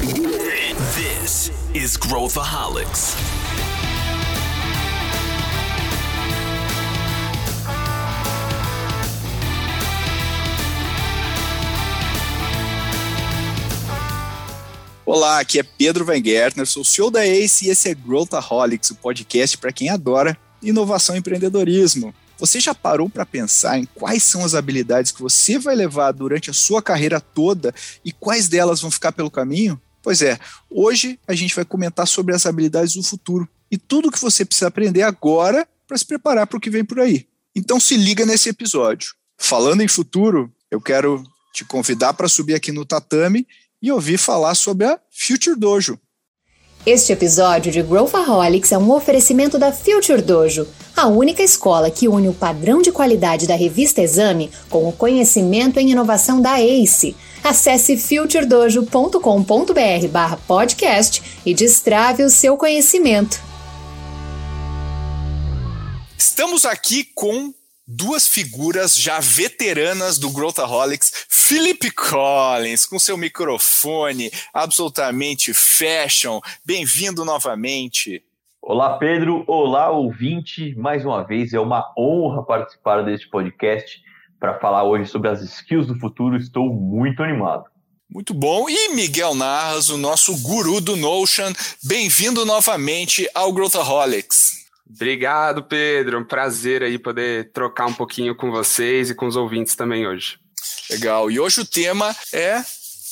This is Growthaholics. Olá, aqui é Pedro Weingärtner, sou CEO da ACE e esse é Growthaholics, o podcast para quem adora inovação e empreendedorismo. Você já parou para pensar em quais são as habilidades que você vai levar durante a sua carreira toda e quais delas vão ficar pelo caminho? Pois é, hoje a gente vai comentar sobre as habilidades do futuro e tudo que você precisa aprender agora para se preparar para o que vem por aí. Então se liga nesse episódio. Falando em futuro, eu quero te convidar para subir aqui no tatame e ouvir falar sobre a Future Dojo. Este episódio de Growthaholics é um oferecimento da Future Dojo, a única escola que une o padrão de qualidade da revista Exame com o conhecimento em inovação da ACE. Acesse futuredojo.com.br barra podcast e destrave o seu conhecimento. Estamos aqui com duas figuras já veteranas do Growthaholics, Philip Collins, com seu microfone absolutamente fashion. Bem-vindo novamente. Olá, Pedro. Olá, ouvinte. Mais uma vez, é uma honra participar deste podcast para falar hoje sobre as skills do futuro. Estou muito animado. Muito bom. E Miguel Narras, o nosso guru do Notion, bem-vindo novamente ao Growthaholics. Obrigado, Pedro. É um prazer aí poder trocar um pouquinho com vocês e com os ouvintes também hoje. Legal. E hoje o tema é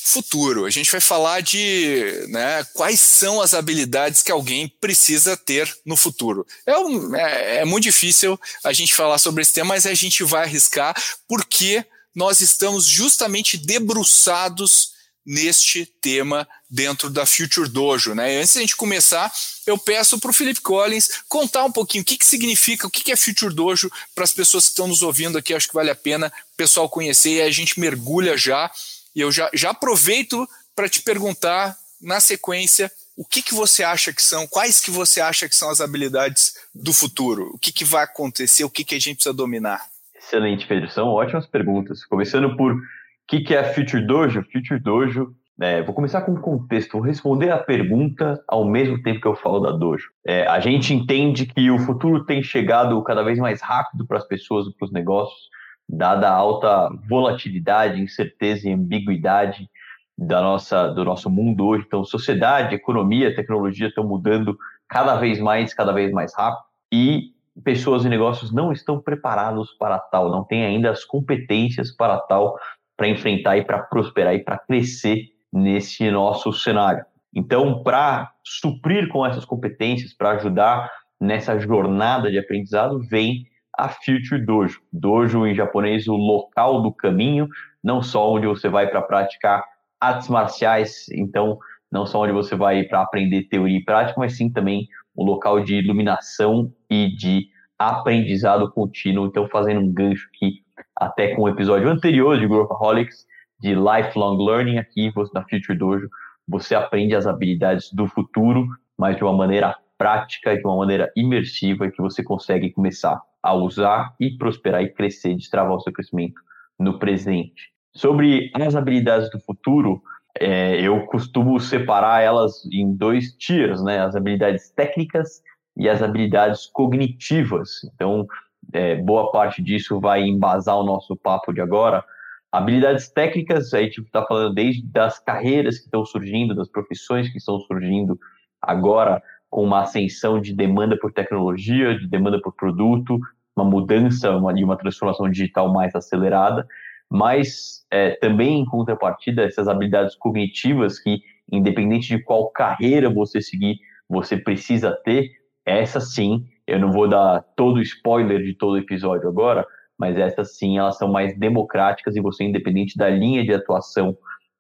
futuro. A gente vai falar de né, quais são as habilidades que alguém precisa ter no futuro. É, um, é, é, muito difícil a gente falar sobre esse tema, mas a gente vai arriscar porque nós estamos justamente debruçados neste tema dentro da Future Dojo. Né? Antes de a gente começar, eu peço para o Felipe Collins contar um pouquinho o que, que significa, o que, que é Future Dojo para as pessoas que estão nos ouvindo aqui. Acho que vale a pena o pessoal conhecer e a gente mergulha já. E eu já, já aproveito para te perguntar, na sequência, o que, que você acha que são, quais que você acha que são as habilidades do futuro? O que, que vai acontecer, o que, que a gente precisa dominar? Excelente, Pedro. São ótimas perguntas. Começando por que, que é Future Dojo? Future Dojo, é, vou começar com um contexto, vou responder a pergunta ao mesmo tempo que eu falo da Dojo. É, a gente entende que o futuro tem chegado cada vez mais rápido para as pessoas para os negócios, dada a alta volatilidade, incerteza e ambiguidade da nossa, do nosso mundo hoje. Então, sociedade, economia, tecnologia estão mudando cada vez mais, cada vez mais rápido. E pessoas e negócios não estão preparados para tal, não têm ainda as competências para tal para enfrentar e para prosperar e para crescer nesse nosso cenário. Então, para suprir com essas competências, para ajudar nessa jornada de aprendizado, vem a Future Dojo. Dojo em japonês, o local do caminho, não só onde você vai para praticar artes marciais, então não só onde você vai para aprender teoria e prática, mas sim também um local de iluminação e de aprendizado contínuo. Então, fazendo um gancho aqui até com o episódio anterior de Growthaholics, de Lifelong Learning, aqui na Future Dojo, você aprende as habilidades do futuro, mas de uma maneira prática, de uma maneira imersiva, que você consegue começar a usar e prosperar e crescer, destravar o seu crescimento no presente. Sobre as habilidades do futuro, é, eu costumo separar elas em dois tiers, né? As habilidades técnicas e as habilidades cognitivas. Então, é, boa parte disso vai embasar o nosso papo de agora. Habilidades técnicas, a gente está falando desde das carreiras que estão surgindo, das profissões que estão surgindo agora, com uma ascensão de demanda por tecnologia, de demanda por produto, uma mudança uma, uma transformação digital mais acelerada, mas é, também em contrapartida essas habilidades cognitivas que, independente de qual carreira você seguir, você precisa ter, essa sim eu não vou dar todo o spoiler de todo o episódio agora, mas essas sim, elas são mais democráticas e você, independente da linha de atuação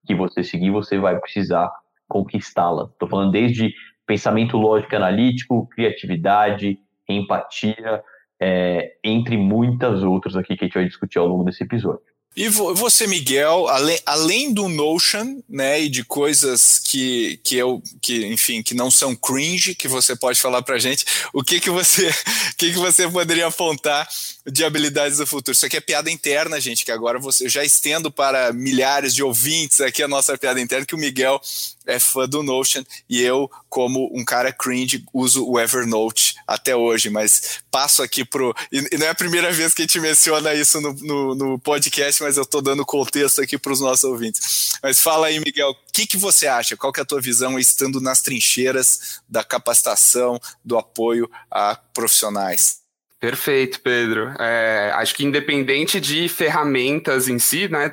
que você seguir, você vai precisar conquistá-la. Estou falando desde pensamento lógico analítico, criatividade, empatia, é, entre muitas outras aqui que a gente vai discutir ao longo desse episódio. E você, Miguel, além, além do Notion, né, e de coisas que, que eu, que, enfim, que não são cringe, que você pode falar pra gente, o que que você, que que você poderia apontar de habilidades do futuro. Isso aqui é piada interna, gente, que agora você eu já estendo para milhares de ouvintes aqui a nossa piada interna, que o Miguel é fã do Notion e eu, como um cara cringe, uso o Evernote até hoje, mas passo aqui pro. E não é a primeira vez que a gente menciona isso no, no, no podcast, mas eu estou dando contexto aqui para os nossos ouvintes. Mas fala aí, Miguel, o que, que você acha? Qual que é a tua visão estando nas trincheiras da capacitação, do apoio a profissionais? Perfeito, Pedro. É, acho que independente de ferramentas em si, né?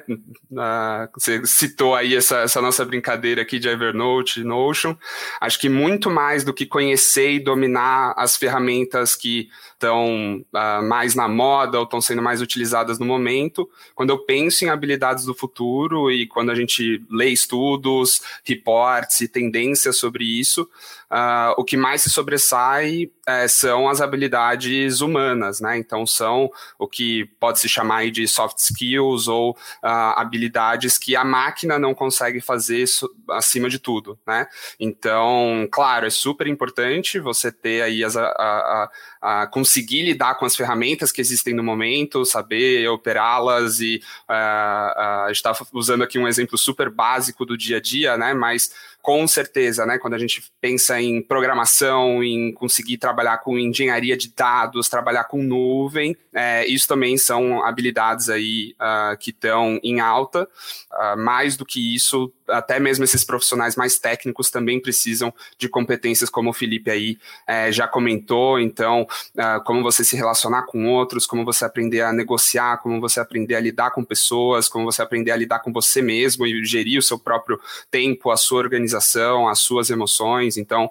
Você citou aí essa, essa, nossa brincadeira aqui de Evernote, Notion. Acho que muito mais do que conhecer e dominar as ferramentas que estão uh, mais na moda ou estão sendo mais utilizadas no momento. Quando eu penso em habilidades do futuro e quando a gente lê estudos, reports e tendências sobre isso, uh, o que mais se sobressai uh, são as habilidades humanas, né? Então são o que pode se chamar de soft skills ou ah, habilidades que a máquina não consegue fazer acima de tudo, né? Então, claro, é super importante você ter aí as, a, a, a conseguir lidar com as ferramentas que existem no momento, saber operá-las e uh, uh, a gente está usando aqui um exemplo super básico do dia a dia, né? Mas com certeza, né? Quando a gente pensa em programação, em conseguir trabalhar com engenharia de dados, trabalhar com nuvem, é, isso também são habilidades aí uh, que estão em alta. Uh, mais do que isso, até mesmo esses profissionais mais técnicos também precisam de competências como o Felipe aí é, já comentou. Então, uh, como você se relacionar com outros, como você aprender a negociar, como você aprender a lidar com pessoas, como você aprender a lidar com você mesmo e gerir o seu próprio tempo, a sua organização organização, as suas emoções. Então,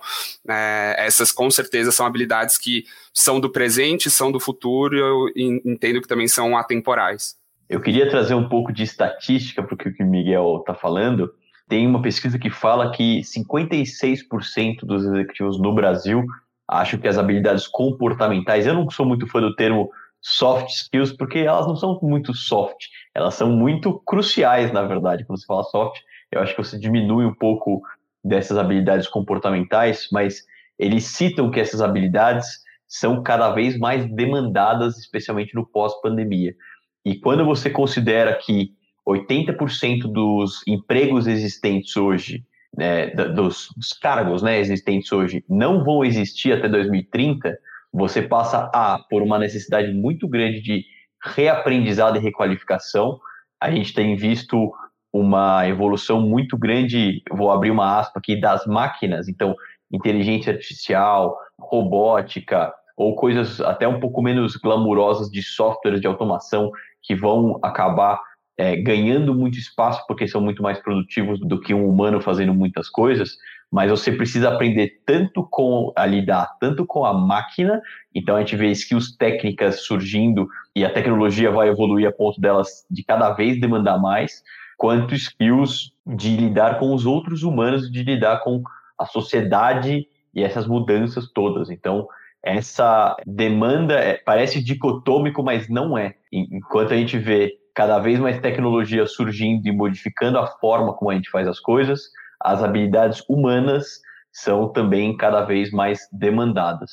é, essas com certeza são habilidades que são do presente, são do futuro, e eu entendo que também são atemporais. Eu queria trazer um pouco de estatística para o que o Miguel está falando. Tem uma pesquisa que fala que 56% dos executivos no Brasil acham que as habilidades comportamentais, eu não sou muito fã do termo soft skills, porque elas não são muito soft, elas são muito cruciais, na verdade, quando você fala soft, eu acho que você diminui um pouco dessas habilidades comportamentais, mas eles citam que essas habilidades são cada vez mais demandadas, especialmente no pós-pandemia. E quando você considera que 80% dos empregos existentes hoje, né, dos, dos, cargos né, existentes hoje, não vão existir até 2030, você passa a por uma necessidade muito grande de reaprendizado e requalificação. A gente tem visto uma evolução muito grande, vou abrir uma aspa aqui, das máquinas, então, inteligência artificial, robótica, ou coisas até um pouco menos glamurosas de softwares de automação que vão acabar é, ganhando muito espaço porque são muito mais produtivos do que um humano fazendo muitas coisas, mas você precisa aprender tanto com a lidar, tanto com a máquina, então a gente vê skills técnicas surgindo e a tecnologia vai evoluir a ponto delas de cada vez demandar mais, quanto skills de lidar com os outros humanos, de lidar com a sociedade e essas mudanças todas. Então, essa demanda é, parece dicotômico, mas não é. Enquanto a gente vê cada vez mais tecnologia surgindo e modificando a forma como a gente faz as coisas, as habilidades humanas são também cada vez mais demandadas.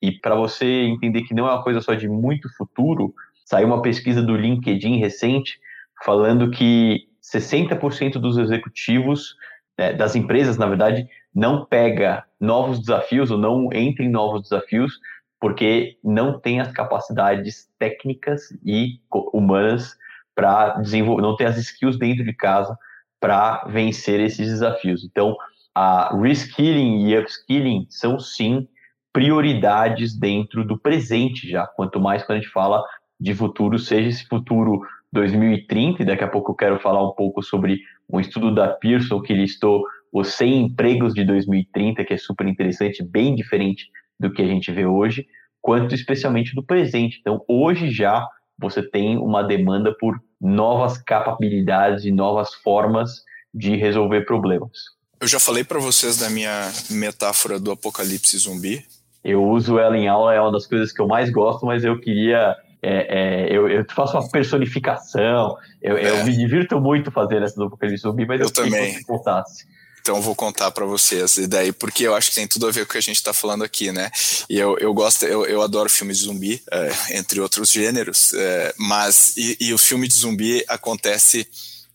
E para você entender que não é uma coisa só de muito futuro, saiu uma pesquisa do LinkedIn recente falando que 60% dos executivos né, das empresas, na verdade, não pega novos desafios ou não entra em novos desafios porque não tem as capacidades técnicas e humanas para desenvolver, não tem as skills dentro de casa para vencer esses desafios. Então, a reskilling e upskilling são sim prioridades dentro do presente já, quanto mais quando a gente fala de futuro, seja esse futuro 2030, e daqui a pouco eu quero falar um pouco sobre um estudo da Pearson que listou os 100 empregos de 2030, que é super interessante, bem diferente do que a gente vê hoje, quanto especialmente do presente. Então, hoje já você tem uma demanda por novas capacidades e novas formas de resolver problemas. Eu já falei para vocês da minha metáfora do apocalipse zumbi. Eu uso ela em aula, é uma das coisas que eu mais gosto, mas eu queria é, é, eu, eu, faço uma personificação, eu, é. eu, me divirto muito fazendo essa do Apocalipse Zumbi, mas eu, eu também. que contasse. Então vou contar para vocês. E daí, porque eu acho que tem tudo a ver com o que a gente está falando aqui, né? E eu, eu gosto, eu, eu adoro filmes de zumbi, é, entre outros gêneros, é, mas e, e o filme de zumbi acontece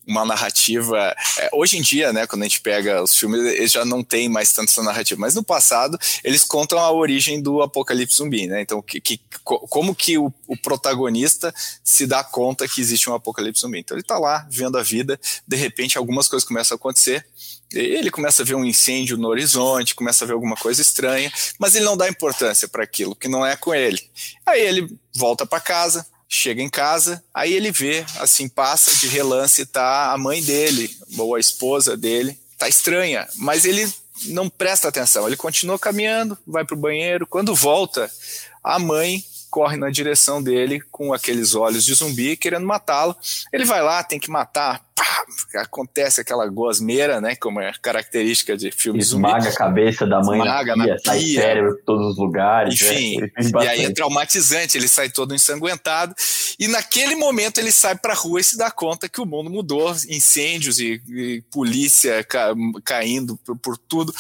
uma narrativa. É, hoje em dia, né, quando a gente pega os filmes, eles já não tem mais tanto essa narrativa, mas no passado eles contam a origem do apocalipse zumbi, né? Então, que, que como que o, o, protagonista se dá conta que existe um apocalipse zumbi? Então ele está lá vendo a vida, de repente algumas coisas começam a acontecer. Ele começa a ver um incêndio no horizonte, começa a ver alguma coisa estranha, mas ele não dá importância para aquilo que não é com ele. Aí ele volta para casa, chega em casa, aí ele vê, assim, passa de relance, tá a mãe dele, ou a esposa dele, tá estranha, mas ele não presta atenção, ele continua caminhando, vai pro banheiro, quando volta, a mãe corre na direção dele com aqueles olhos de zumbi querendo matá-lo. Ele vai lá, tem que matar, pá, acontece aquela gosmeira, né, como é característica de filmes Esmaga zumbi. a cabeça da mãe Esmaga na pia, na sai pia. cérebro por todos os lugares. Enfim, né? e aí é traumatizante, ele sai todo ensanguentado. E naquele momento ele sai para a rua e se dá conta que o mundo mudou, incêndios e, e polícia ca, caindo por, por tudo.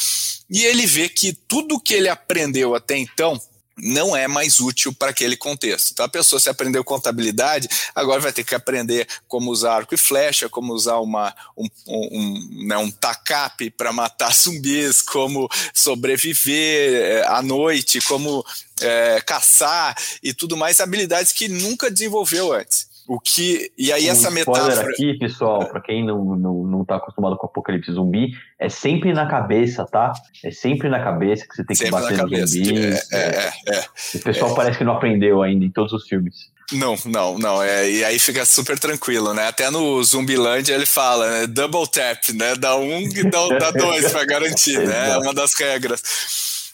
E ele vê que tudo que ele aprendeu até então não é mais útil para aquele contexto. Então a pessoa se aprendeu contabilidade, agora vai ter que aprender como usar arco e flecha, como usar uma, um, um, né, um tacape para matar zumbis, como sobreviver à noite, como é, caçar e tudo mais, habilidades que nunca desenvolveu antes. O que e aí um essa metáfora aqui, pessoal, para quem não, não, não tá acostumado com apocalipse zumbi, é sempre na cabeça, tá? É sempre na cabeça que você tem que sempre bater nos cabeça. zumbis. É, é, é, é. O pessoal parece que não aprendeu ainda em todos os filmes. Não, não, não. É, e aí fica super tranquilo, né? Até no Zumbiland ele fala, né? Double tap, né? Dá um e dá, dá dois para garantir, né? É uma das regras.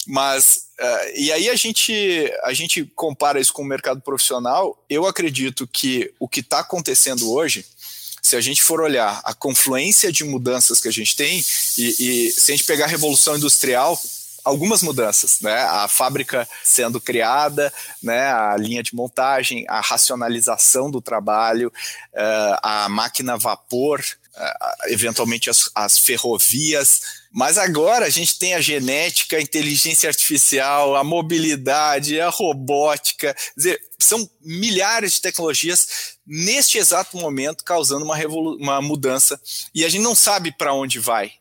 Mas uh, e aí a gente a gente compara isso com o mercado profissional. Eu acredito que o que está acontecendo hoje, se a gente for olhar a confluência de mudanças que a gente tem e, e se a gente pegar a revolução industrial algumas mudanças, né? A fábrica sendo criada, né? A linha de montagem, a racionalização do trabalho, uh, a máquina a vapor, eventualmente as, as, ferrovias. Mas agora a gente tem a genética, a inteligência artificial, a mobilidade, a robótica, dizer, são milhares de tecnologias neste exato momento causando uma, uma mudança e a gente não sabe para onde vai.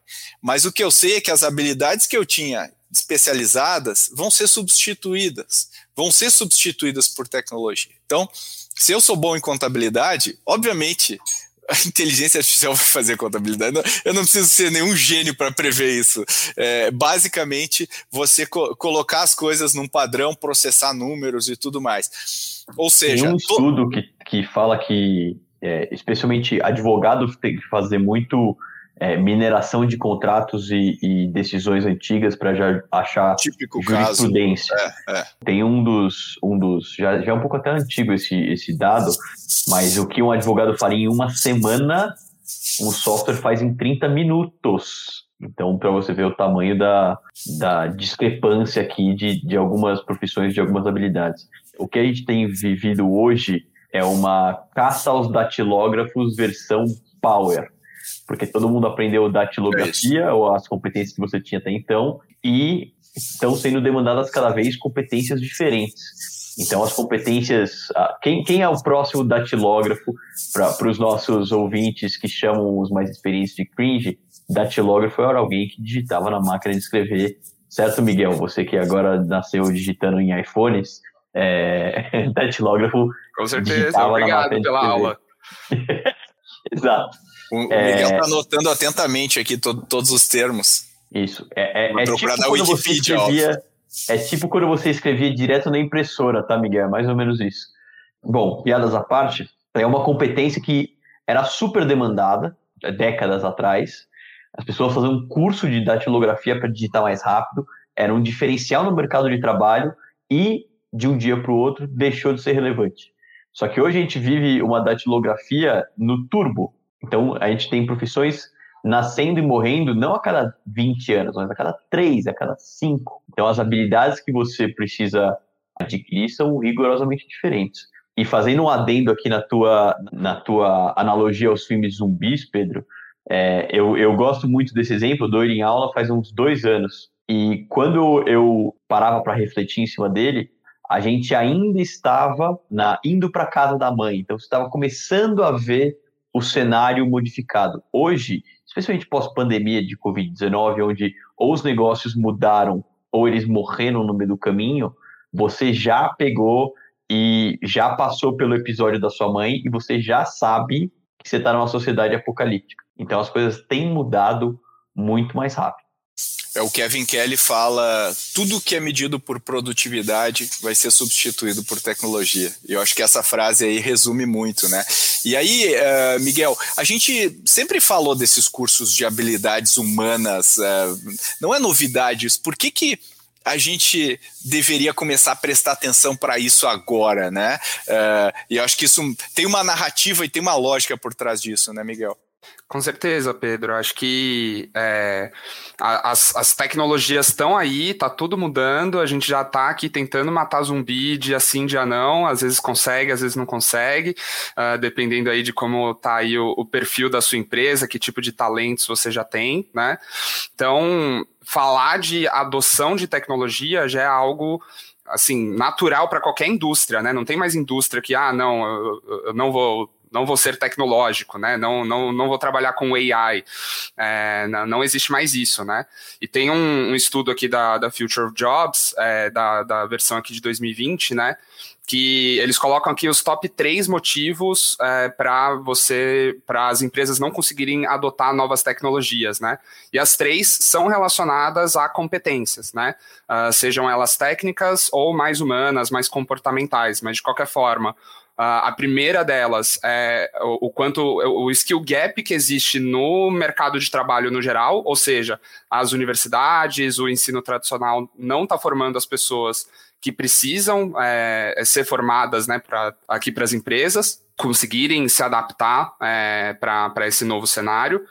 Mas o que eu sei é que as habilidades que eu tinha especializadas vão ser substituídas, vão ser substituídas por tecnologia. Então, se eu sou bom em contabilidade, obviamente a inteligência artificial vai fazer contabilidade. Eu não preciso ser nenhum gênio para prever isso. É, basicamente, você co colocar as coisas num padrão, processar números e tudo mais. Ou seja, tem um estudo que, que fala que, é, especialmente advogados têm que fazer muito é, mineração de contratos e, e decisões antigas para já achar Típico jurisprudência. É, é. Tem um dos, um dos já, já é um pouco até antigo esse, esse dado, mas o que um advogado faria em uma semana, um software faz em 30 minutos. Então, para você ver o tamanho da, da discrepância aqui de, de algumas profissões, de algumas habilidades. O que a gente tem vivido hoje é uma caça aos datilógrafos versão Power porque todo mundo aprendeu datilografia é ou as competências que você tinha até então e estão sendo demandadas cada vez competências diferentes. Então as competências, quem, quem é o próximo datilógrafo para os nossos ouvintes que chamam os mais experientes de cringe? Datilógrafo era alguém que digitava na máquina de escrever, certo, Miguel? Você que agora nasceu digitando em iPhones, é, datilógrafo. Com certeza, obrigado pela aula. Exato. O, Miguel está é... anotando atentamente aqui to, todos os termos. Isso. É, é, é tipo quando você escrevia, é tipo quando você escrevia direto na impressora, tá, Miguel? É mais ou menos isso. Bom, piadas à parte, é uma competência que era super demandada décadas atrás. As pessoas faziam um curso de datilografia para digitar mais rápido, era um diferencial no mercado de trabalho e, de um dia para o outro, deixou de ser relevante. Só que hoje a gente vive uma datilografia no turbo. Então, a gente tem profissões nascendo e morrendo não a cada 20 anos, mas a cada 3, a cada 5. Então, as habilidades que você precisa adquirir são rigorosamente diferentes. E fazendo um adendo aqui na tua, na tua analogia aos filmes zumbis, Pedro, É, eu, eu gosto muito desse exemplo, dou ele em aula faz uns dois anos. E quando eu parava para refletir em cima dele, a gente ainda estava na, indo para casa da mãe. Então, você estava começando a ver o cenário modificado. Hoje, especialmente pós-pandemia de Covid-19, onde ou os negócios mudaram ou eles morreram no meio do caminho, você já pegou e já passou pelo episódio da sua mãe e você já sabe que você está numa sociedade apocalíptica. Então as coisas têm mudado muito mais rápido. É o Kevin Kelly fala: tudo que é medido por produtividade vai ser substituído por tecnologia. E eu acho que essa frase aí resume muito, né? E aí, uh, Miguel, a gente sempre falou desses cursos de habilidades humanas, uh, não é novidade isso. Por que, que a gente deveria começar a prestar atenção para isso agora, né? Uh, e eu acho que isso tem uma narrativa e tem uma lógica por trás disso, né, Miguel? Com certeza, Pedro. Acho que é, as, as tecnologias estão aí, tá tudo mudando. A gente já está aqui tentando matar zumbi dia sim, dia não. Às vezes consegue, às vezes não consegue, uh, dependendo aí de como tá aí o, o, perfil da sua empresa, que tipo de talentos você já tem, né? Então, falar de adoção de tecnologia já é algo assim natural para qualquer indústria, né? Não tem mais indústria que ah não, eu, eu não vou não vou ser tecnológico, né? Não, não, não vou trabalhar com AI. É, não, não, existe mais isso, né? E tem um, um estudo aqui da, da Future of Jobs, é, da, da versão aqui de 2020, né? que eles colocam aqui os top três motivos é, para você, para as empresas não conseguirem adotar novas tecnologias, né? E as três são relacionadas a competências, né? Uh, sejam elas técnicas ou mais humanas, mais comportamentais, mas de qualquer forma, Uh, a primeira delas é o, o, quanto o skill gap que existe no mercado de trabalho no geral, ou seja, as universidades, o ensino tradicional não está formando as pessoas que precisam é, ser formadas né, pra, aqui para as empresas conseguirem se adaptar é, para esse novo cenário.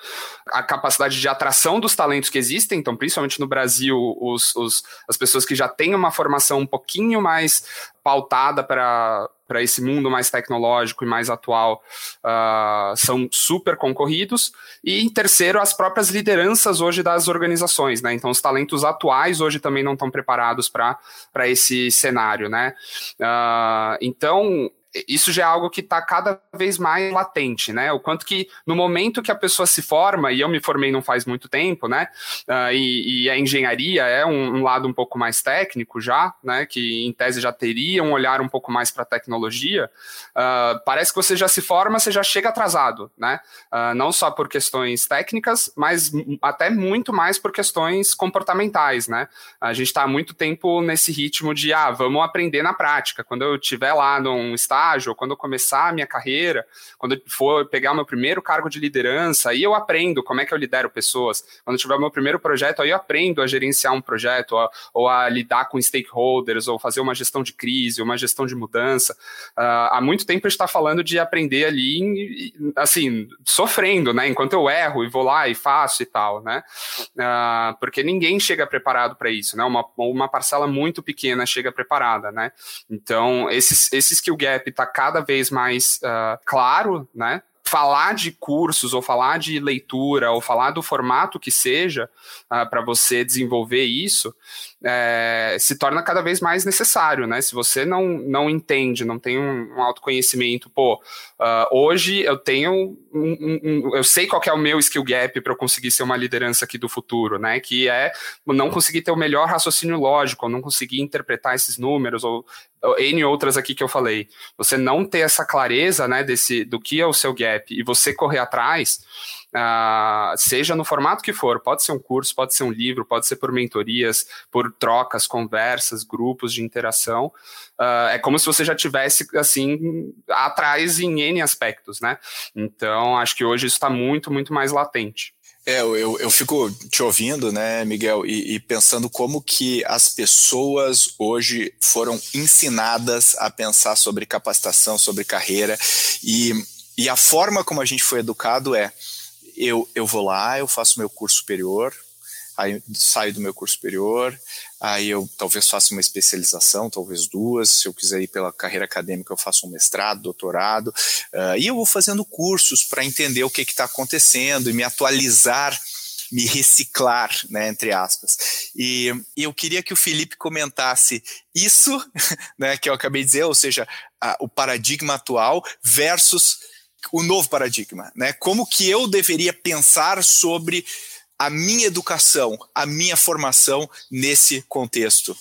A capacidade de atração dos talentos que existem, então, principalmente no Brasil, os, os as pessoas que já têm uma formação um pouquinho mais pautada para para esse mundo mais tecnológico e mais atual uh, são super concorridos. E em terceiro, as próprias lideranças hoje das organizações, né? Então, os talentos atuais hoje também não estão preparados para esse cenário, né? Uh, então, isso já é algo que está cada vez mais latente, né? O quanto que no momento que a pessoa se forma, e eu me formei não faz muito tempo, né? Uh, e, e, a engenharia é um, um, lado um pouco mais técnico já, né? Que em tese já teria um olhar um pouco mais para a tecnologia. Uh, parece que você já se forma, você já chega atrasado, né? Uh, não só por questões técnicas, mas até muito mais por questões comportamentais, né? A gente está há muito tempo nesse ritmo de, ah, vamos aprender na prática. Quando eu estiver lá num estágio estágio, quando eu começar a minha carreira, quando eu for pegar meu primeiro cargo de liderança, aí eu aprendo como é que eu lidero pessoas. Quando eu tiver meu primeiro projeto, aí eu aprendo a gerenciar um projeto, ou, ou a lidar com stakeholders, ou fazer uma gestão de crise, uma gestão de mudança. Uh, há muito tempo a gente está falando de aprender ali, assim, sofrendo, né? Enquanto eu erro e vou lá e faço e tal, né? Uh, porque ninguém chega preparado para isso, né? Uma, uma parcela muito pequena chega preparada, né? Então, esse, esse skill gap está cada vez mais uh, claro, né? falar de cursos ou falar de leitura ou falar do formato que seja uh, para você desenvolver isso é, se torna cada vez mais necessário, né? Se você não, não entende, não tem um, um autoconhecimento, pô, uh, hoje eu tenho um, um, eu sei qual é o meu skill gap para eu conseguir ser uma liderança aqui do futuro, né? Que é não conseguir ter o melhor raciocínio lógico, ou não conseguir interpretar esses números ou, ou N outras aqui que eu falei. Você não ter essa clareza, né, desse do que é o seu gap e você correr atrás Uh, seja no formato que for, pode ser um curso, pode ser um livro, pode ser por mentorias, por trocas, conversas, grupos de interação. Uh, é como se você já tivesse assim atrás em N aspectos, né? Então acho que hoje isso está muito, muito mais latente. É, eu, eu fico te ouvindo, né, Miguel, e, e, pensando como que as pessoas hoje foram ensinadas a pensar sobre capacitação, sobre carreira, e, e a forma como a gente foi educado é eu, eu vou lá, eu faço meu curso superior, aí saio do meu curso superior, aí eu talvez faça uma especialização, talvez duas, se eu quiser ir pela carreira acadêmica eu faço um mestrado, doutorado, uh, e eu vou fazendo cursos para entender o que está acontecendo e me atualizar me reciclar, né, entre aspas. E, e, eu queria que o Felipe comentasse isso, né, que eu acabei de dizer, ou seja, a, o paradigma atual versus o novo paradigma, né? Como que eu deveria pensar sobre a minha educação, a minha formação nesse contexto?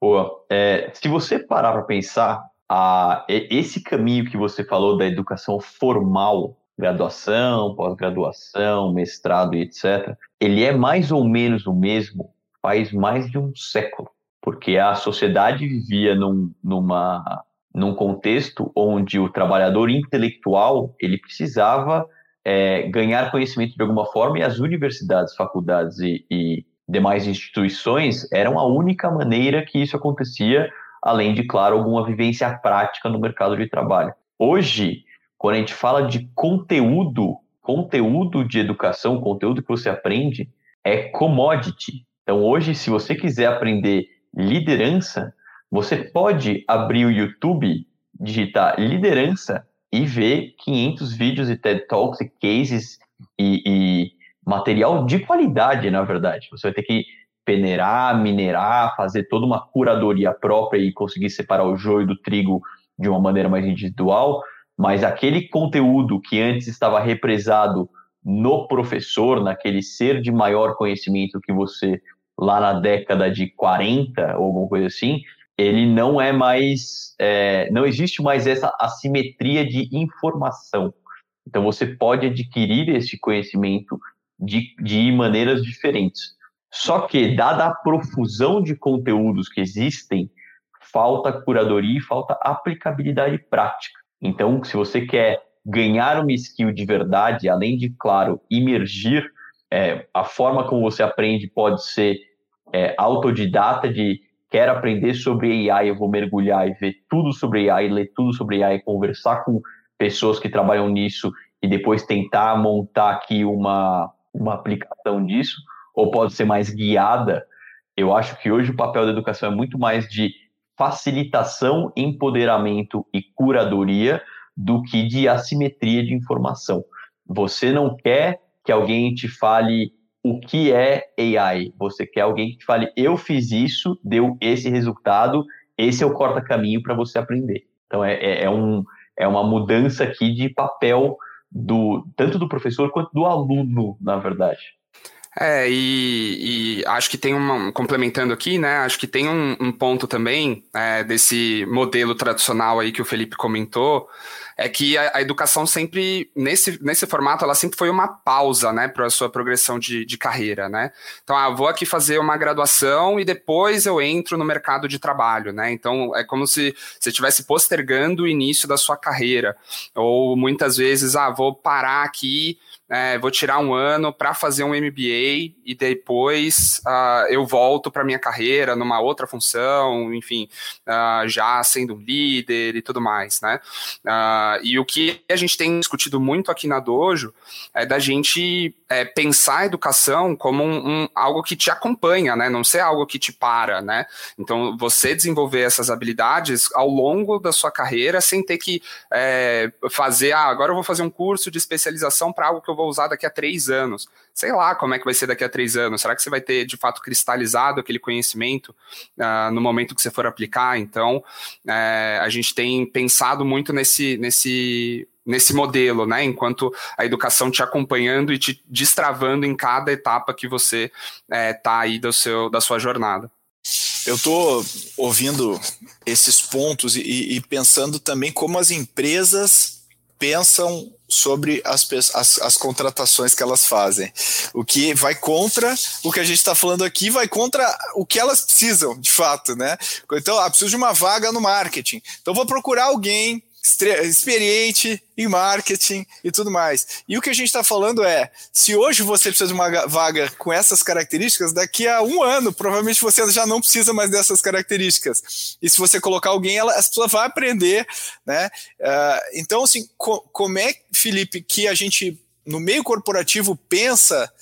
Boa. É, se você parar para pensar, a, esse caminho que você falou da educação formal, graduação, pós-graduação, mestrado e etc., ele é mais ou menos o mesmo faz mais de um século, porque a sociedade vivia num, numa, num contexto onde o trabalhador intelectual ele precisava é, ganhar conhecimento de alguma forma e as universidades, faculdades e, e demais instituições eram a única maneira que isso acontecia, além de, claro, alguma vivência prática no mercado de trabalho. Hoje, quando a gente fala de conteúdo, conteúdo de educação, conteúdo que você aprende, é commodity. Então, hoje, se você quiser aprender liderança, você pode abrir o YouTube, digitar liderança e ver 500 vídeos e TED Talks e cases e, e material de qualidade, na verdade. Você vai ter que peneirar, minerar, fazer toda uma curadoria própria e conseguir separar o joio do trigo de uma maneira mais individual, mas aquele conteúdo que antes estava represado no professor, naquele ser de maior conhecimento que você lá na década de 40 ou alguma coisa assim, ele não é mais, é, não existe mais essa assimetria de informação. Então você pode adquirir esse conhecimento de, de maneiras diferentes. Só que, dada a profusão de conteúdos que existem, falta curadoria e falta aplicabilidade prática. Então, se você quer ganhar uma skill de verdade, além de, claro, imergir, é, a forma como você aprende pode ser é, autodidata de quer aprender sobre AI, eu vou mergulhar e ver tudo sobre AI, ler tudo sobre AI, conversar com pessoas que trabalham nisso e depois tentar montar aqui uma, uma aplicação disso, ou pode ser mais guiada. Eu acho que hoje o papel da educação é muito mais de facilitação, empoderamento e curadoria do que de assimetria de informação. Você não quer que alguém te fale o que é AI. Você quer alguém que fale, eu fiz isso, deu esse resultado, esse é o corta-caminho para você aprender. Então é, é, é, um, é uma mudança aqui de papel do tanto do professor quanto do aluno, na verdade. É, e, e, acho que tem uma. Complementando aqui, né? Acho que tem um, um ponto também é, desse modelo tradicional aí que o Felipe comentou, é que a, a, educação sempre, nesse, nesse formato, ela sempre foi uma pausa, né, para a sua progressão de, de carreira, né? Então, ah, vou aqui fazer uma graduação e depois eu entro no mercado de trabalho, né? Então, é como se você estivesse postergando o início da sua carreira. Ou muitas vezes, ah, vou parar aqui é, vou tirar um ano para fazer um MBA e depois uh, eu volto para minha carreira numa outra função, enfim, uh, já sendo um líder e tudo mais, né? Uh, e o que a gente tem discutido muito aqui na Dojo é da gente é, pensar a educação como um, um, algo que te acompanha, né? Não ser algo que te para, né? Então, você desenvolver essas habilidades ao longo da sua carreira sem ter que é, fazer, ah, agora eu vou fazer um curso de especialização para algo que eu vou usar daqui a três anos. Sei lá como é que vai ser daqui a três anos. Será que você vai ter de fato cristalizado aquele conhecimento uh, no momento que você for aplicar? Então, uh, a gente tem pensado muito nesse, nesse nesse modelo, né? Enquanto a educação te acompanhando e te destravando em cada etapa que você está é, aí do seu, da sua jornada. Eu estou ouvindo esses pontos e, e, pensando também como as empresas pensam sobre as, as, as, contratações que elas fazem. O que vai contra o que a gente está falando aqui, vai contra o que elas precisam, de fato, né? Então, ah, preciso de uma vaga no marketing. Então, vou procurar alguém experiente em marketing e tudo mais. E o que a gente está falando é: se hoje você precisa de uma vaga com essas características, daqui a um ano, provavelmente você já não precisa mais dessas características. E se você colocar alguém, ela, essa pessoa vai aprender, né? Uh, então, assim, co como é, Felipe, que a gente, no meio corporativo, pensa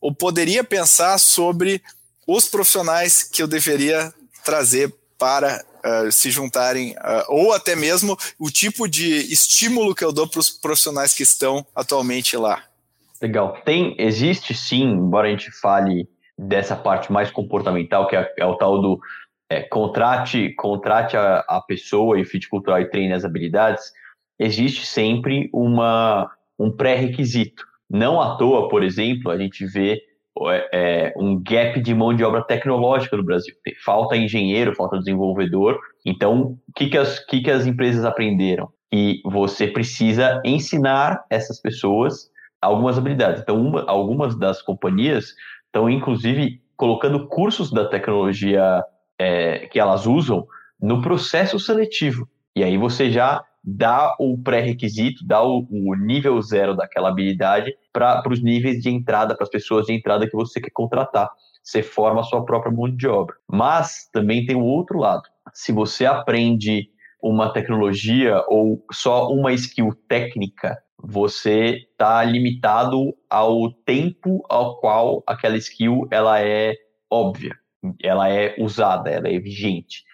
ou poderia pensar sobre os profissionais que eu deveria trazer para uh, se juntarem, uh, ou até mesmo o tipo de estímulo que eu dou para os profissionais que estão atualmente lá? Legal. Tem, existe sim, embora a gente fale dessa parte mais comportamental, que é, é o tal do é, contrate, contrate a, a pessoa e fit cultural e treine as habilidades, existe sempre uma, um pré-requisito. Não à toa, por exemplo, a gente vê é, um gap de mão de obra tecnológica no Brasil. Falta engenheiro, falta desenvolvedor. Então, o que, que, as, que, que as empresas aprenderam? E você precisa ensinar essas pessoas algumas habilidades. Então, uma, algumas das companhias estão, inclusive, colocando cursos da tecnologia é, que elas usam no processo seletivo. E aí você já dá o pré-requisito, dá o, o, nível zero daquela habilidade para os níveis de entrada, para as pessoas de entrada que você quer contratar. Você forma a sua própria mão de obra. Mas também tem o outro lado. Se você aprende uma tecnologia ou só uma skill técnica, você está limitado ao tempo ao qual aquela skill ela é óbvia, ela é usada, ela é vigente.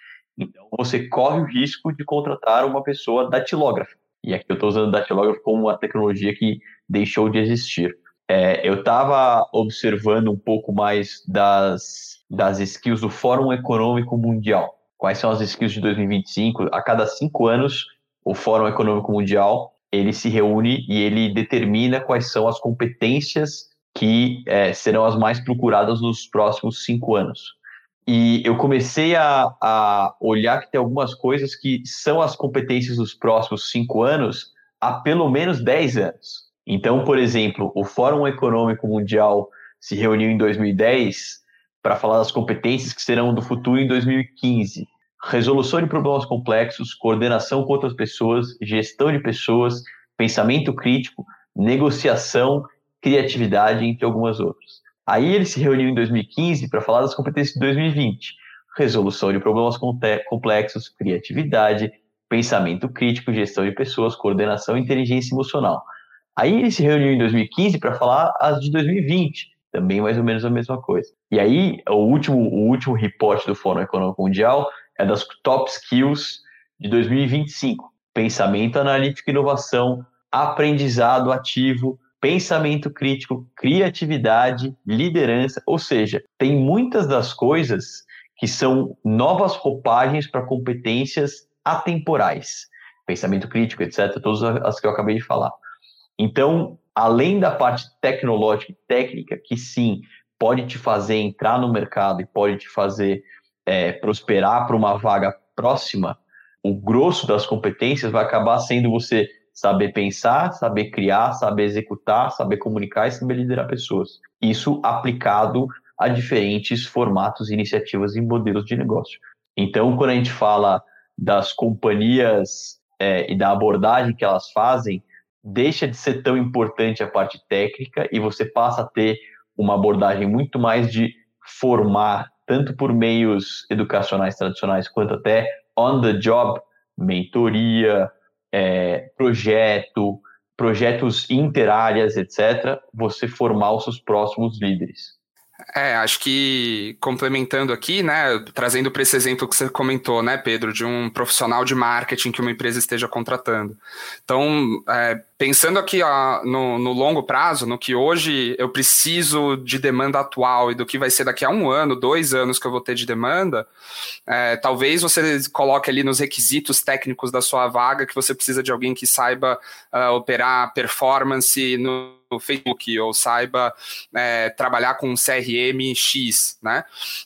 Então, você corre o risco de contratar uma pessoa datilógrafa. E aqui eu estou usando datilógrafo como uma tecnologia que deixou de existir. É, eu estava observando um pouco mais das, das skills do Fórum Econômico Mundial. Quais são as skills de 2025? A cada cinco anos, o Fórum Econômico Mundial ele se reúne e ele determina quais são as competências que é, serão as mais procuradas nos próximos cinco anos. E eu comecei a, a olhar que tem algumas coisas que são as competências dos próximos cinco anos há pelo menos dez anos. Então, por exemplo, o Fórum Econômico Mundial se reuniu em 2010 para falar das competências que serão do futuro em 2015. Resolução de problemas complexos, coordenação com outras pessoas, gestão de pessoas, pensamento crítico, negociação, criatividade, entre algumas outras. Aí ele se reuniu em 2015 para falar das competências de 2020. Resolução de problemas complexos, criatividade, pensamento crítico, gestão de pessoas, coordenação e inteligência emocional. Aí ele se reuniu em 2015 para falar as de 2020, também mais ou menos a mesma coisa. E aí, o último, o último report do Fórum Econômico Mundial é das top skills de 2025. Pensamento analítico e inovação, aprendizado ativo, pensamento crítico, criatividade, liderança, ou seja, tem muitas das coisas que são novas roupagens para competências atemporais. Pensamento crítico, etc., todas as que eu acabei de falar. Então, além da parte tecnológica e técnica, que sim, pode te fazer entrar no mercado e pode te fazer é, prosperar para uma vaga próxima, o grosso das competências vai acabar sendo você saber pensar, saber criar, saber executar, saber comunicar e saber liderar pessoas. Isso aplicado a diferentes formatos, iniciativas e modelos de negócio. Então, quando a gente fala das companhias é, e da abordagem que elas fazem, deixa de ser tão importante a parte técnica e você passa a ter uma abordagem muito mais de formar, tanto por meios educacionais tradicionais quanto até on the job, mentoria, é, projeto, projetos interáreas, etc., você formar os seus próximos líderes. É, acho que complementando aqui, né, trazendo para esse exemplo que você comentou, né, Pedro, de um profissional de marketing que uma empresa esteja contratando. Então, é, pensando aqui ó, no, no, longo prazo, no que hoje eu preciso de demanda atual e do que vai ser daqui a um ano, dois anos que eu vou ter de demanda, é, talvez você coloque ali nos requisitos técnicos da sua vaga que você precisa de alguém que saiba uh, operar performance no no Facebook ou saiba é, trabalhar com CRM X, né?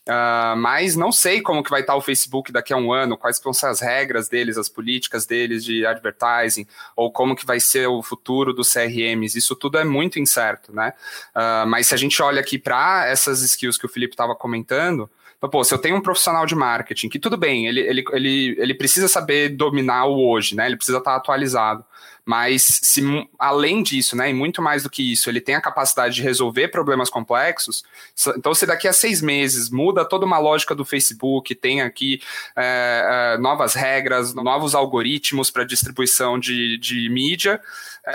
Uh, mas não sei como que vai estar o Facebook daqui a um ano, quais vão ser as regras deles, as políticas deles de advertising, ou como que vai ser o futuro dos CRMs. Isso tudo é muito incerto, né? Uh, mas se a gente olha aqui para essas skills que o Felipe estava comentando, então, pô, se eu tenho um profissional de marketing, que tudo bem, ele, ele, ele, ele precisa saber dominar o hoje, né? Ele precisa estar atualizado. Mas se além disso, né, e muito mais do que isso, ele tem a capacidade de resolver problemas complexos, então se daqui a seis meses muda toda uma lógica do Facebook, tem aqui é, é, novas regras, novos algoritmos para distribuição de, de mídia,